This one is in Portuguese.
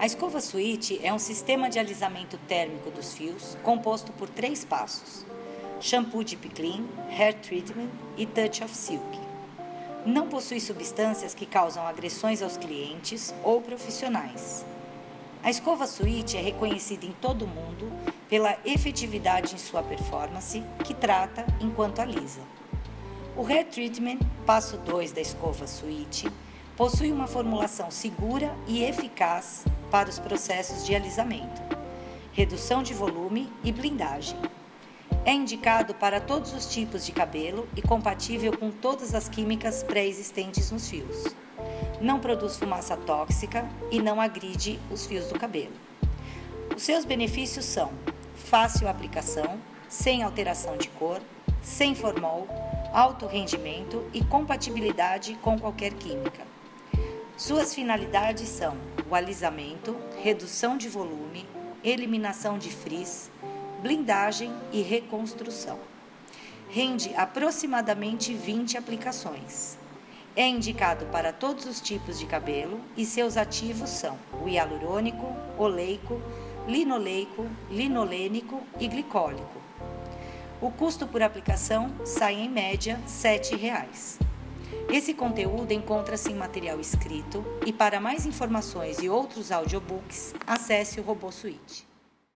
A escova suíte é um sistema de alisamento térmico dos fios composto por três passos: shampoo deep clean, hair treatment e touch of silk. Não possui substâncias que causam agressões aos clientes ou profissionais. A escova suíte é reconhecida em todo o mundo pela efetividade em sua performance, que trata enquanto alisa. O Hair Treatment, passo 2 da escova suíte, possui uma formulação segura e eficaz para os processos de alisamento, redução de volume e blindagem. É indicado para todos os tipos de cabelo e compatível com todas as químicas pré-existentes nos fios. Não produz fumaça tóxica e não agride os fios do cabelo. Os seus benefícios são fácil aplicação, sem alteração de cor, sem formol, alto rendimento e compatibilidade com qualquer química. Suas finalidades são o alisamento, redução de volume, eliminação de frizz, blindagem e reconstrução. Rende aproximadamente 20 aplicações. É indicado para todos os tipos de cabelo e seus ativos são o hialurônico, oleico, linoleico, linolênico e glicólico. O custo por aplicação sai em média R$ 7,00. Esse conteúdo encontra-se em material escrito e para mais informações e outros audiobooks, acesse o Robô Suite.